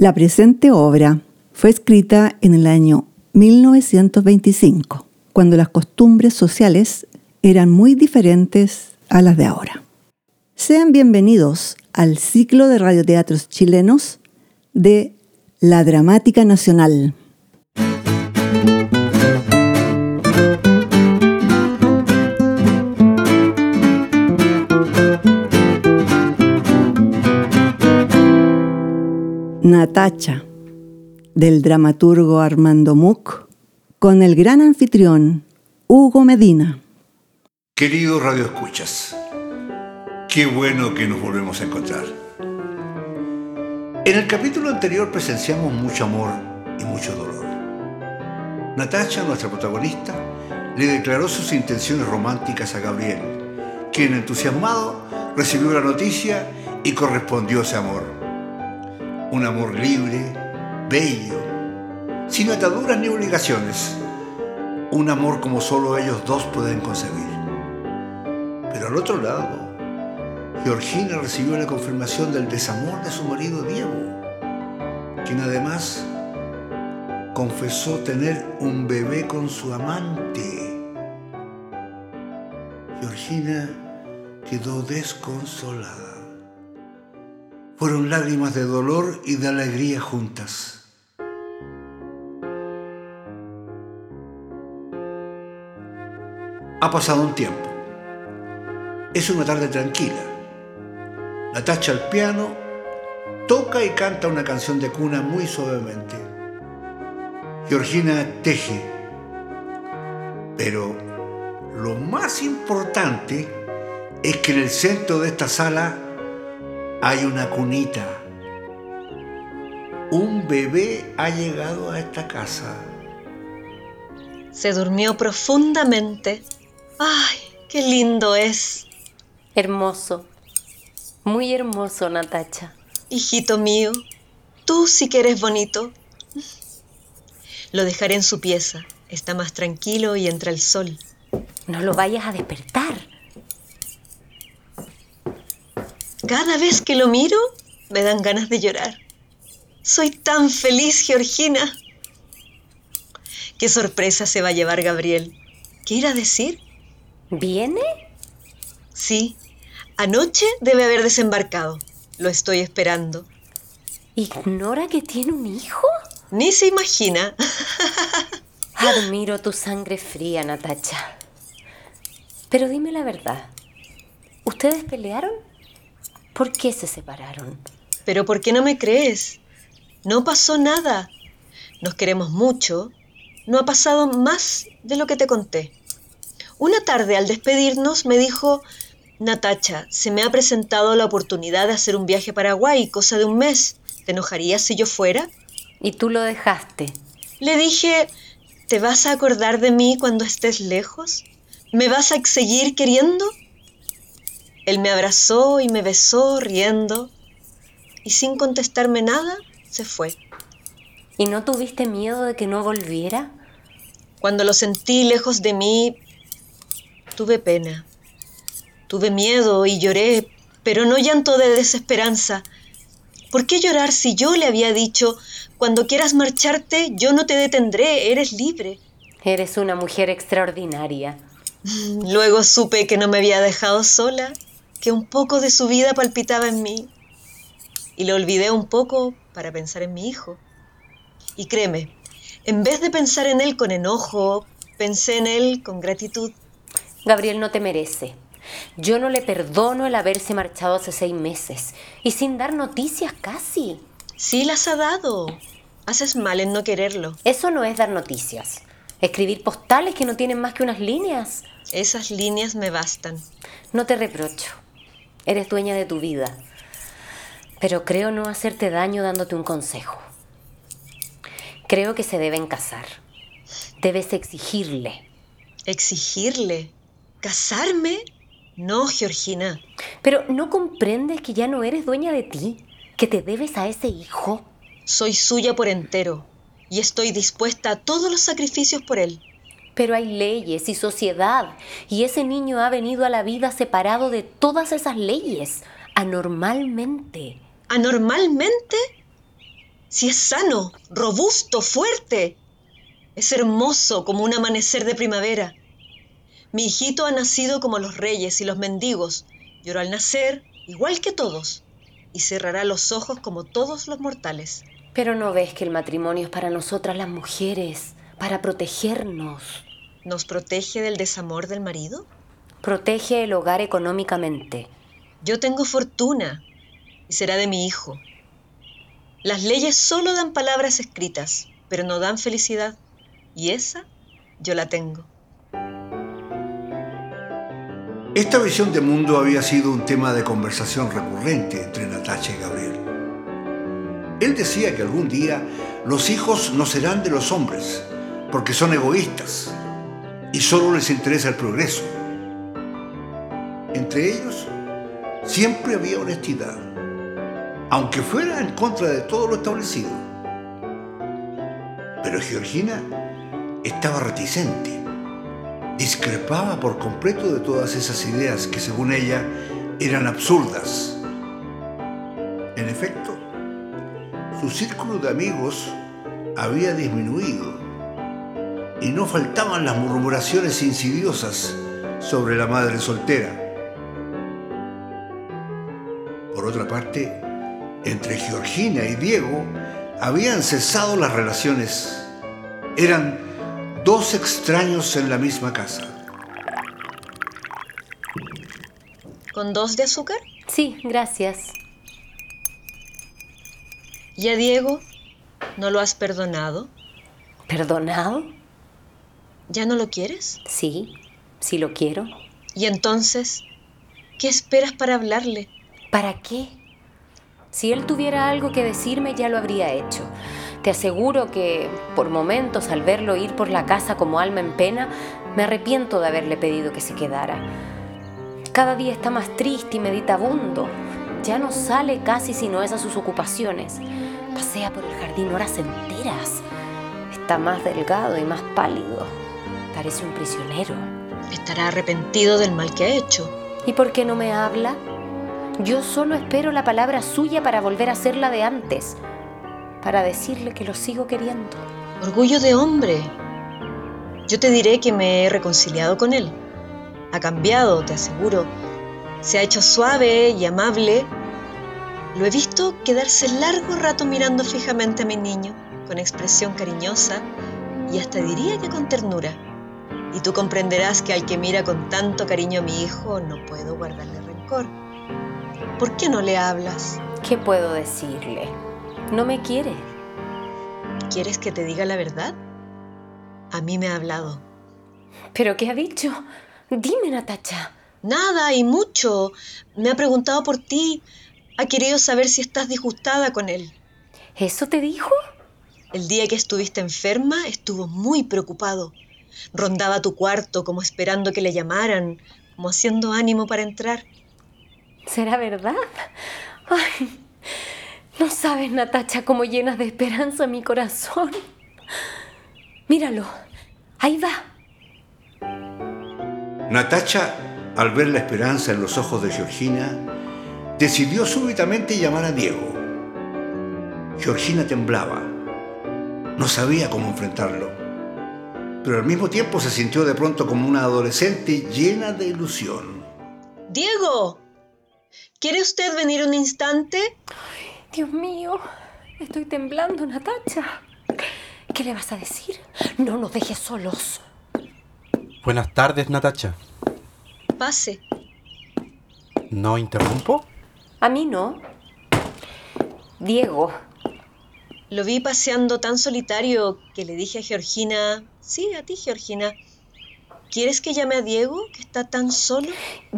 La presente obra fue escrita en el año 1925, cuando las costumbres sociales eran muy diferentes a las de ahora. Sean bienvenidos al ciclo de radioteatros chilenos de La Dramática Nacional. Natacha, del dramaturgo Armando Muck, con el gran anfitrión Hugo Medina. Queridos radioescuchas, qué bueno que nos volvemos a encontrar. En el capítulo anterior presenciamos mucho amor y mucho dolor. Natacha, nuestra protagonista, le declaró sus intenciones románticas a Gabriel, quien entusiasmado recibió la noticia y correspondió ese amor un amor libre, bello, sin ataduras ni obligaciones, un amor como solo ellos dos pueden concebir. Pero al otro lado, Georgina recibió la confirmación del desamor de su marido Diego, quien además confesó tener un bebé con su amante. Georgina quedó desconsolada. Fueron lágrimas de dolor y de alegría juntas. Ha pasado un tiempo. Es una tarde tranquila. Natacha al piano toca y canta una canción de cuna muy suavemente. Georgina teje. Pero lo más importante es que en el centro de esta sala hay una cunita. Un bebé ha llegado a esta casa. Se durmió profundamente. ¡Ay, qué lindo es! Hermoso. Muy hermoso, Natacha. Hijito mío, tú sí que eres bonito. Lo dejaré en su pieza. Está más tranquilo y entra el sol. No lo vayas a despertar. Cada vez que lo miro, me dan ganas de llorar. Soy tan feliz, Georgina. ¿Qué sorpresa se va a llevar Gabriel? ¿Qué irá a decir? ¿Viene? Sí, anoche debe haber desembarcado. Lo estoy esperando. ¿Ignora que tiene un hijo? Ni se imagina. Admiro tu sangre fría, Natacha. Pero dime la verdad. ¿Ustedes pelearon? ¿Por qué se separaron? Pero ¿por qué no me crees? No pasó nada. Nos queremos mucho. No ha pasado más de lo que te conté. Una tarde al despedirnos me dijo, Natacha, se me ha presentado la oportunidad de hacer un viaje a Paraguay, cosa de un mes. ¿Te enojarías si yo fuera? Y tú lo dejaste. Le dije, ¿te vas a acordar de mí cuando estés lejos? ¿Me vas a seguir queriendo? Él me abrazó y me besó riendo y sin contestarme nada se fue. ¿Y no tuviste miedo de que no volviera? Cuando lo sentí lejos de mí, tuve pena. Tuve miedo y lloré, pero no llanto de desesperanza. ¿Por qué llorar si yo le había dicho, cuando quieras marcharte, yo no te detendré, eres libre? Eres una mujer extraordinaria. Luego supe que no me había dejado sola que un poco de su vida palpitaba en mí. Y lo olvidé un poco para pensar en mi hijo. Y créeme, en vez de pensar en él con enojo, pensé en él con gratitud. Gabriel no te merece. Yo no le perdono el haberse marchado hace seis meses y sin dar noticias casi. Sí las ha dado. Haces mal en no quererlo. Eso no es dar noticias. Escribir postales que no tienen más que unas líneas. Esas líneas me bastan. No te reprocho. Eres dueña de tu vida. Pero creo no hacerte daño dándote un consejo. Creo que se deben casar. Debes exigirle. ¿Exigirle? ¿Casarme? No, Georgina. Pero ¿no comprendes que ya no eres dueña de ti? ¿Que te debes a ese hijo? Soy suya por entero y estoy dispuesta a todos los sacrificios por él. Pero hay leyes y sociedad, y ese niño ha venido a la vida separado de todas esas leyes, anormalmente. ¿Anormalmente? Si es sano, robusto, fuerte. Es hermoso como un amanecer de primavera. Mi hijito ha nacido como los reyes y los mendigos. Lloró al nacer, igual que todos, y cerrará los ojos como todos los mortales. Pero no ves que el matrimonio es para nosotras las mujeres, para protegernos. ¿Nos protege del desamor del marido? Protege el hogar económicamente. Yo tengo fortuna y será de mi hijo. Las leyes solo dan palabras escritas, pero no dan felicidad. Y esa yo la tengo. Esta visión de mundo había sido un tema de conversación recurrente entre Natacha y Gabriel. Él decía que algún día los hijos no serán de los hombres, porque son egoístas y solo les interesa el progreso. Entre ellos siempre había honestidad, aunque fuera en contra de todo lo establecido. Pero Georgina estaba reticente, discrepaba por completo de todas esas ideas que según ella eran absurdas. En efecto, su círculo de amigos había disminuido y no faltaban las murmuraciones insidiosas sobre la madre soltera. Por otra parte, entre Georgina y Diego habían cesado las relaciones. Eran dos extraños en la misma casa. ¿Con dos de azúcar? Sí, gracias. ¿Y a Diego? ¿No lo has perdonado? ¿Perdonado? ¿Ya no lo quieres? Sí, sí lo quiero. ¿Y entonces? ¿Qué esperas para hablarle? ¿Para qué? Si él tuviera algo que decirme, ya lo habría hecho. Te aseguro que, por momentos, al verlo ir por la casa como alma en pena, me arrepiento de haberle pedido que se quedara. Cada día está más triste y meditabundo. Ya no sale casi si no es a sus ocupaciones. Pasea por el jardín horas enteras. Está más delgado y más pálido. Parece un prisionero. Estará arrepentido del mal que ha hecho. ¿Y por qué no me habla? Yo solo espero la palabra suya para volver a ser la de antes, para decirle que lo sigo queriendo. Orgullo de hombre. Yo te diré que me he reconciliado con él. Ha cambiado, te aseguro. Se ha hecho suave y amable lo he visto quedarse largo rato mirando fijamente a mi niño, con expresión cariñosa y hasta diría que con ternura. Y tú comprenderás que al que mira con tanto cariño a mi hijo no puedo guardarle rencor. ¿Por qué no le hablas? ¿Qué puedo decirle? No me quiere. ¿Quieres que te diga la verdad? A mí me ha hablado. ¿Pero qué ha dicho? Dime, Natacha. Nada y mucho. Me ha preguntado por ti. Ha querido saber si estás disgustada con él. ¿Eso te dijo? El día que estuviste enferma estuvo muy preocupado. Rondaba tu cuarto como esperando que le llamaran, como haciendo ánimo para entrar. ¿Será verdad? Ay, no sabes, Natacha, cómo llenas de esperanza mi corazón. Míralo, ahí va. Natacha, al ver la esperanza en los ojos de Georgina, decidió súbitamente llamar a Diego. Georgina temblaba. No sabía cómo enfrentarlo. Pero al mismo tiempo se sintió de pronto como una adolescente llena de ilusión. Diego, ¿quiere usted venir un instante? Dios mío, estoy temblando, Natacha. ¿Qué le vas a decir? No nos dejes solos. Buenas tardes, Natacha. Pase. ¿No interrumpo? A mí no. Diego. Lo vi paseando tan solitario que le dije a Georgina, sí, a ti, Georgina, ¿quieres que llame a Diego, que está tan solo?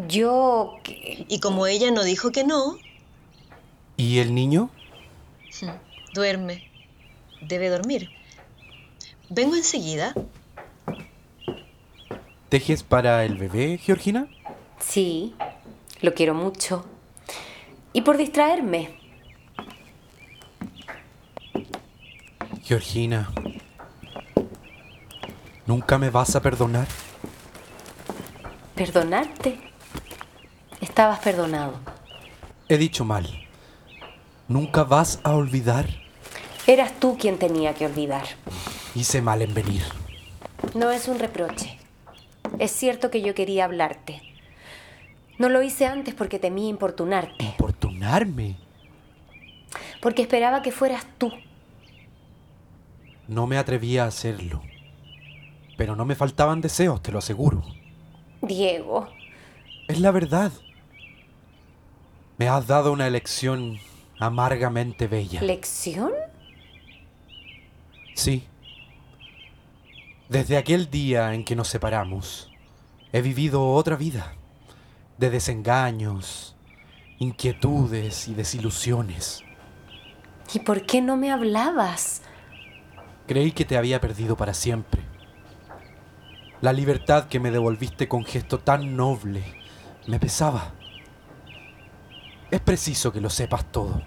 Yo... Y como ella no dijo que no... ¿Y el niño? Duerme. Debe dormir. Vengo enseguida. ¿Tejes para el bebé, Georgina? Sí, lo quiero mucho. Y por distraerme. Georgina, ¿nunca me vas a perdonar? ¿Perdonarte? Estabas perdonado. He dicho mal. ¿Nunca vas a olvidar? Eras tú quien tenía que olvidar. Hice mal en venir. No es un reproche. Es cierto que yo quería hablarte. No lo hice antes porque temía importunarte. ¿Importunarme? Porque esperaba que fueras tú. No me atrevía a hacerlo. Pero no me faltaban deseos, te lo aseguro. Diego. Es la verdad. Me has dado una elección amargamente bella. ¿Lección? Sí. Desde aquel día en que nos separamos, he vivido otra vida, de desengaños, inquietudes y desilusiones. ¿Y por qué no me hablabas? Creí que te había perdido para siempre. La libertad que me devolviste con gesto tan noble me pesaba. Es preciso que lo sepas todo.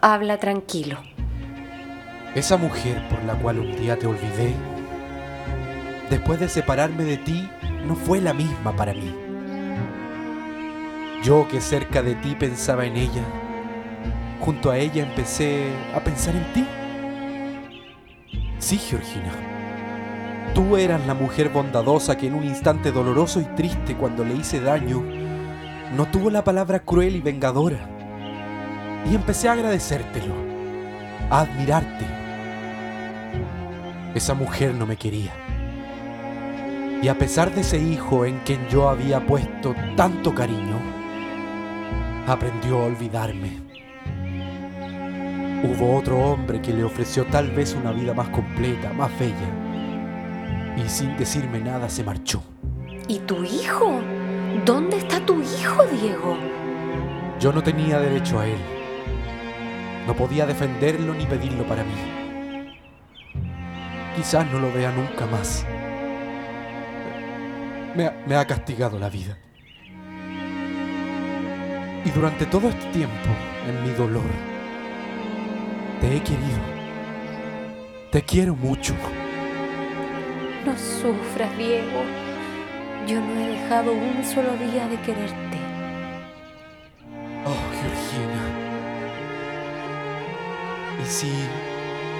Habla tranquilo. Esa mujer por la cual un día te olvidé, después de separarme de ti, no fue la misma para mí. Yo que cerca de ti pensaba en ella, junto a ella empecé a pensar en ti. Sí, Georgina. Tú eras la mujer bondadosa que en un instante doloroso y triste cuando le hice daño, no tuvo la palabra cruel y vengadora. Y empecé a agradecértelo, a admirarte. Esa mujer no me quería. Y a pesar de ese hijo en quien yo había puesto tanto cariño, aprendió a olvidarme. Hubo otro hombre que le ofreció tal vez una vida más completa, más bella, y sin decirme nada se marchó. ¿Y tu hijo? ¿Dónde está tu hijo, Diego? Yo no tenía derecho a él. No podía defenderlo ni pedirlo para mí. Quizás no lo vea nunca más. Me ha, me ha castigado la vida. Y durante todo este tiempo, en mi dolor, te he querido. Te quiero mucho. No sufras, Diego. Yo no he dejado un solo día de quererte. Oh, Georgina. ¿Y si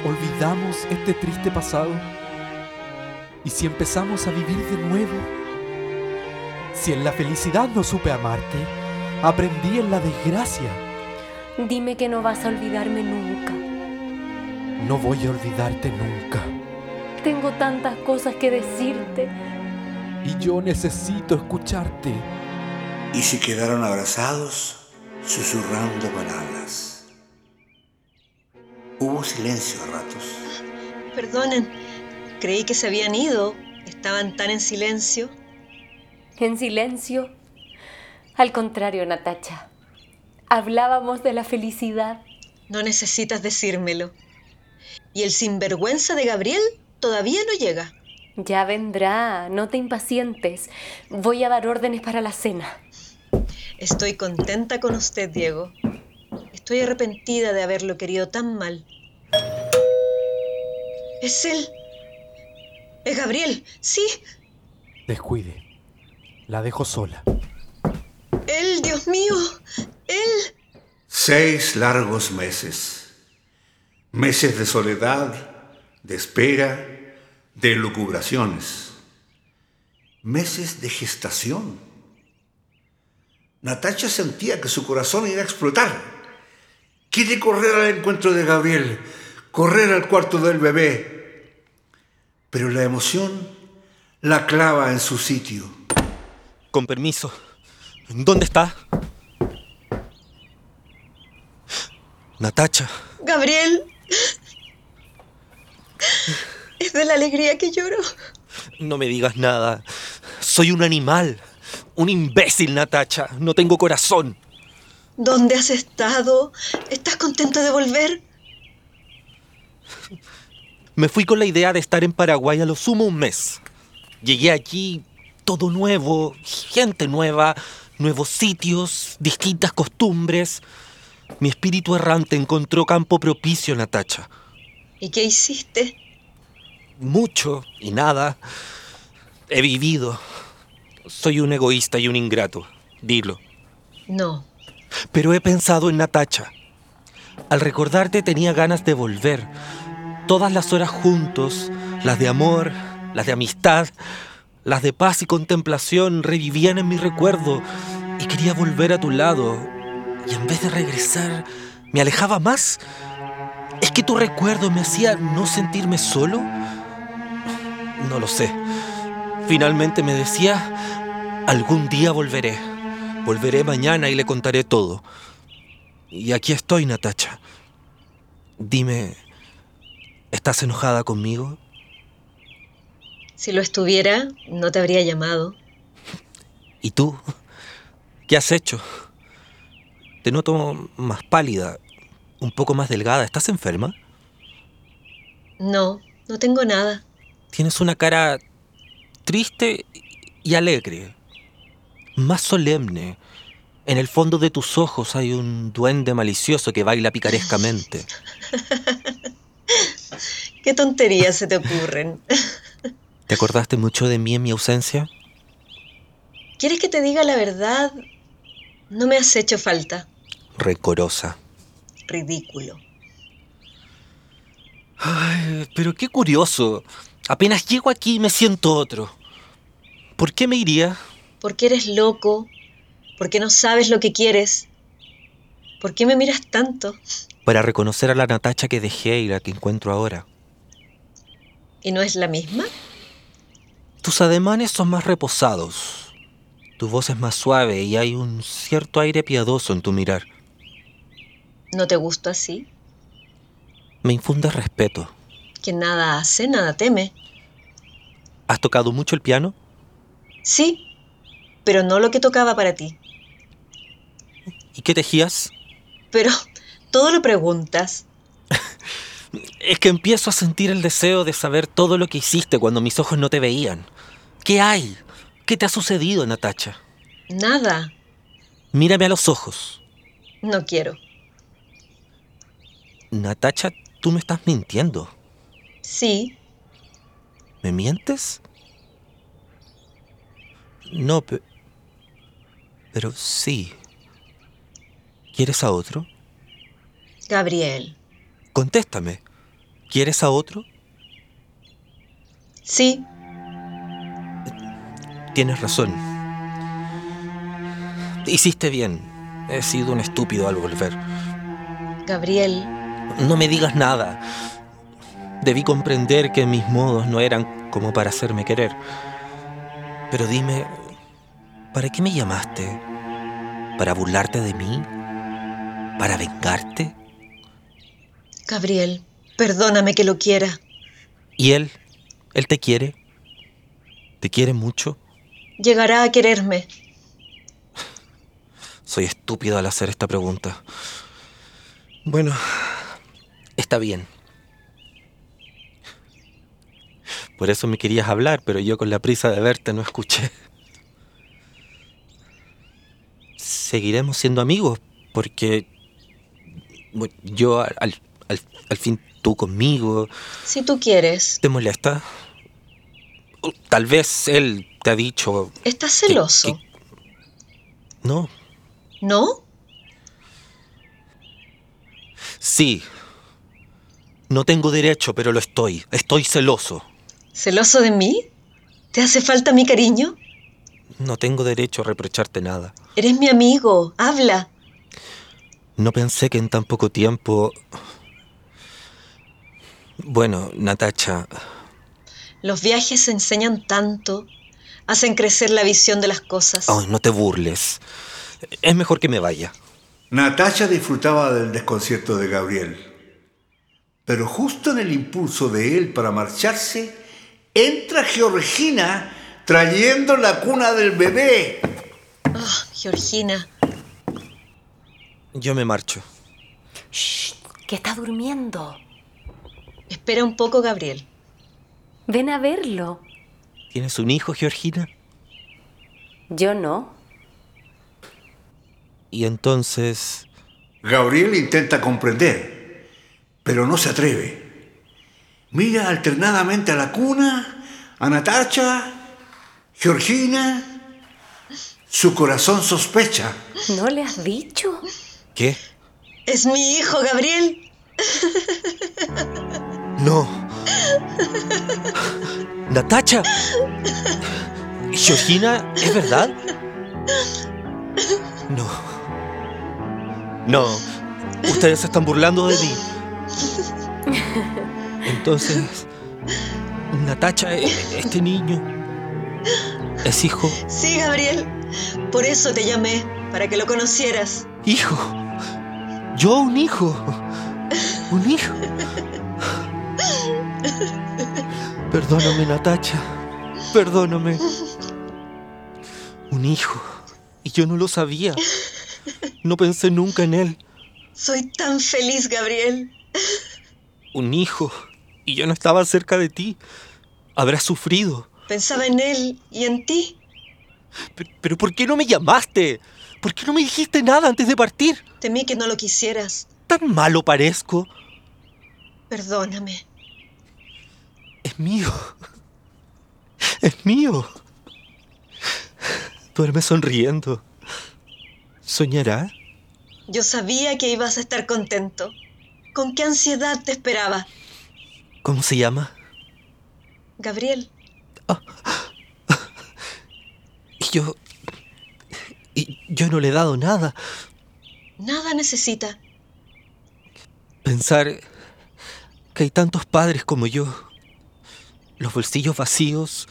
olvidamos este triste pasado? ¿Y si empezamos a vivir de nuevo? Si en la felicidad no supe amarte, aprendí en la desgracia. Dime que no vas a olvidarme nunca. No voy a olvidarte nunca. Tengo tantas cosas que decirte. Y yo necesito escucharte. Y se quedaron abrazados, susurrando palabras. Hubo silencio a ratos. Perdonen, creí que se habían ido. Estaban tan en silencio. En silencio. Al contrario, Natacha. Hablábamos de la felicidad. No necesitas decírmelo. Y el sinvergüenza de Gabriel todavía no llega. Ya vendrá, no te impacientes. Voy a dar órdenes para la cena. Estoy contenta con usted, Diego. Estoy arrepentida de haberlo querido tan mal. Es él. Es Gabriel, sí. Descuide. La dejo sola. Él, Dios mío. Él. Seis largos meses. Meses de soledad, de espera, de lucubraciones. Meses de gestación. Natacha sentía que su corazón iba a explotar. Quiere correr al encuentro de Gabriel, correr al cuarto del bebé. Pero la emoción la clava en su sitio. Con permiso. ¿Dónde está? Natacha. Gabriel. Es de la alegría que lloro. No me digas nada. Soy un animal. Un imbécil, Natacha. No tengo corazón. ¿Dónde has estado? ¿Estás contento de volver? Me fui con la idea de estar en Paraguay a lo sumo un mes. Llegué allí todo nuevo, gente nueva, nuevos sitios, distintas costumbres. Mi espíritu errante encontró campo propicio, Natacha. ¿Y qué hiciste? Mucho y nada. He vivido. Soy un egoísta y un ingrato. Dilo. No. Pero he pensado en Natacha. Al recordarte tenía ganas de volver. Todas las horas juntos, las de amor, las de amistad, las de paz y contemplación revivían en mi recuerdo y quería volver a tu lado. Y en vez de regresar, me alejaba más. ¿Es que tu recuerdo me hacía no sentirme solo? No lo sé. Finalmente me decía, algún día volveré. Volveré mañana y le contaré todo. Y aquí estoy, Natacha. Dime, ¿estás enojada conmigo? Si lo estuviera, no te habría llamado. ¿Y tú? ¿Qué has hecho? Te noto más pálida, un poco más delgada. ¿Estás enferma? No, no tengo nada. Tienes una cara triste y alegre, más solemne. En el fondo de tus ojos hay un duende malicioso que baila picarescamente. ¿Qué tonterías se te ocurren? ¿Te acordaste mucho de mí en mi ausencia? ¿Quieres que te diga la verdad? No me has hecho falta. Recorosa. Ridículo. Ay, pero qué curioso. Apenas llego aquí me siento otro. ¿Por qué me iría? Porque eres loco, porque no sabes lo que quieres. ¿Por qué me miras tanto? Para reconocer a la Natacha que dejé y la que encuentro ahora. ¿Y no es la misma? Tus ademanes son más reposados. Tu voz es más suave y hay un cierto aire piadoso en tu mirar. ¿No te gusto así? Me infunde respeto. Quien nada hace, nada teme. ¿Has tocado mucho el piano? Sí, pero no lo que tocaba para ti. ¿Y qué tejías? Pero todo lo preguntas. Es que empiezo a sentir el deseo de saber todo lo que hiciste cuando mis ojos no te veían. ¿Qué hay? ¿Qué te ha sucedido, Natacha? Nada. Mírame a los ojos. No quiero. Natacha, tú me estás mintiendo. Sí, ¿Me mientes? No, pe- pero sí. ¿Quieres a otro? Gabriel. Contéstame. ¿Quieres a otro? Sí, Tienes razón. Hiciste bien. He sido un estúpido al volver. Gabriel. No me digas nada. Debí comprender que mis modos no eran como para hacerme querer. Pero dime, ¿para qué me llamaste? ¿Para burlarte de mí? ¿Para vengarte? Gabriel, perdóname que lo quiera. ¿Y él? ¿Él te quiere? ¿Te quiere mucho? Llegará a quererme. Soy estúpido al hacer esta pregunta. Bueno, está bien. Por eso me querías hablar, pero yo con la prisa de verte no escuché. Seguiremos siendo amigos, porque bueno, yo al, al- fin tú conmigo. Si tú quieres. ¿Te molesta? Tal vez él te ha dicho... ¿Estás que- celoso? que- No, ¿No? Sí. No tengo derecho, pero lo estoy. Estoy celoso. ¿Celoso de mí? ¿Te hace falta mi cariño? No tengo derecho a reprocharte nada. Eres mi amigo. Habla. No pensé que en tan poco tiempo... Bueno, Natacha, Los viajes enseñan tanto. Hacen crecer la visión de las cosas. ay, no te burles. Es mejor que me vaya. Natacha disfrutaba del desconcierto de Gabriel. Pero justo en el impulso de él para marcharse, entra Georgina trayendo la cuna del bebé. Ah, Georgina. Yo me marcho. Shh, que está durmiendo. Espera un poco, Gabriel. Ven a verlo. ¿Tienes un hijo, Georgina? Yo no. Y entonces... Gabriel intenta comprender, pero no se atreve. Mira alternadamente a la cuna, a Natacha, Georgina. Su corazón sospecha. ¿No le has dicho? ¿Qué? Es mi hijo, Gabriel. No. Natacha. Georgina, ¿es verdad? No. No. Ustedes se están burlando de mí. Entonces, Natacha, e- este niño, es hijo. Sí, Gabriel. Por eso te llamé, para que lo conocieras. Hijo. Yo un hijo. Un hijo. Perdóname, Natacha. Perdóname. Un hijo. Y yo no lo sabía. No pensé nunca en él. Soy tan feliz, Gabriel. Un hijo. Y yo no estaba cerca de ti. Habrás sufrido. Pensaba en él y en ti. Pe- Pero ¿por qué no me llamaste? ¿Por qué no me dijiste nada antes de partir? Temí que no lo quisieras. ¿Tan malo parezco? Perdóname. Es mío. Es mío. Duerme sonriendo. ¿Soñará? Yo sabía que ibas a estar contento. ¿Con qué ansiedad te esperaba? ¿Cómo se llama? Gabriel, Y yo... Y yo no le he dado nada. nada necesita. Pensar que hay tantos padres como yo. Los bolsillos vacíos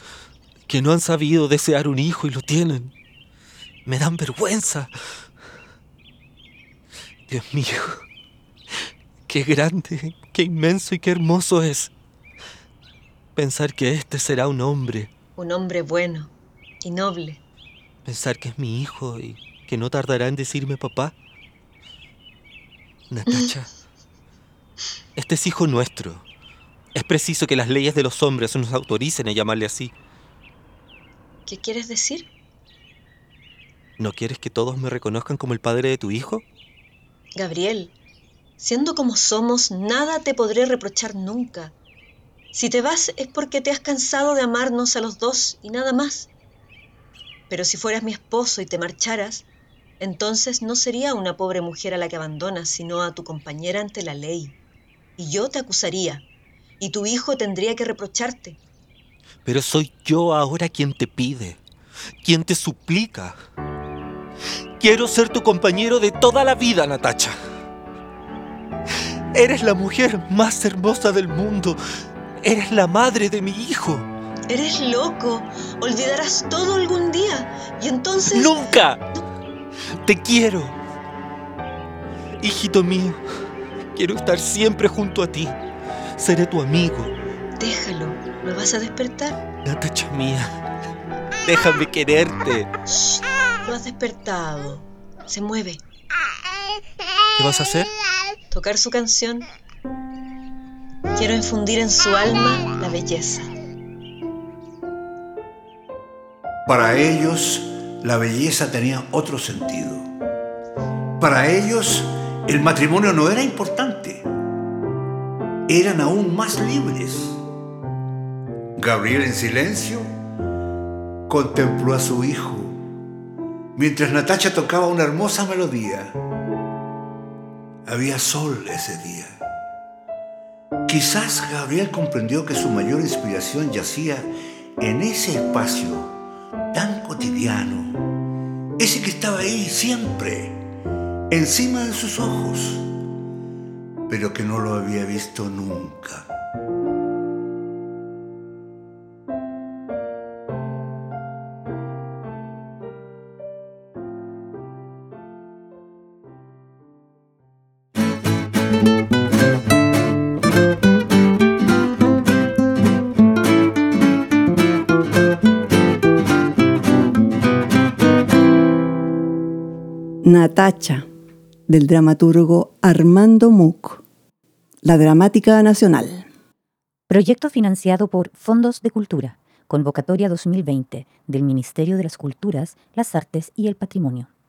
que no han sabido desear un hijo y lo tienen. Me dan vergüenza. Dios mío. Qué grande, qué inmenso y qué hermoso es. Pensar que este será un hombre. Un hombre bueno y noble. Pensar que es mi hijo y que no tardará en decirme papá. Natacha, este es hijo nuestro. Es preciso que las leyes de los hombres nos autoricen a llamarle así. ¿Qué quieres decir? ¿No quieres que todos me reconozcan como el padre de tu hijo? Gabriel, siendo como somos, nada te podré reprochar nunca. Si te vas es porque te has cansado de amarnos a los dos y nada más. Pero si fueras mi esposo y te marcharas, entonces no sería una pobre mujer a la que abandonas, sino a tu compañera ante la ley. Y yo te acusaría, y tu hijo tendría que reprocharte. Pero soy yo ahora quien te pide, quien te suplica. Quiero ser tu compañero de toda la vida, Natacha. Eres la mujer más hermosa del mundo. Eres la madre de mi hijo. Eres loco, olvidarás todo algún día, y entonces... ¡Nunca! Te quiero. Hijito mío, quiero estar siempre junto a ti. Seré tu amigo. Déjalo, ¿lo vas a despertar? Natacha mía, déjame quererte. Shh, lo has despertado. Se mueve. ¿Qué vas a hacer? Tocar su canción. Quiero infundir en su alma la belleza. Para ellos, la belleza tenía otro sentido. Para ellos, el matrimonio no era importante. Eran aún más libres. Gabriel en silencio contempló a su hijo mientras Natacha tocaba una hermosa melodía. Había sol ese día. Quizás Gabriel comprendió que su mayor inspiración yacía en ese espacio tan cotidiano, ese que estaba ahí siempre, encima de sus ojos, pero que no lo había visto nunca. Natacha, del dramaturgo Armando Muc. La Dramática Nacional. Proyecto financiado por Fondos de Cultura. Convocatoria 2020 del Ministerio de las Culturas, las Artes y el Patrimonio.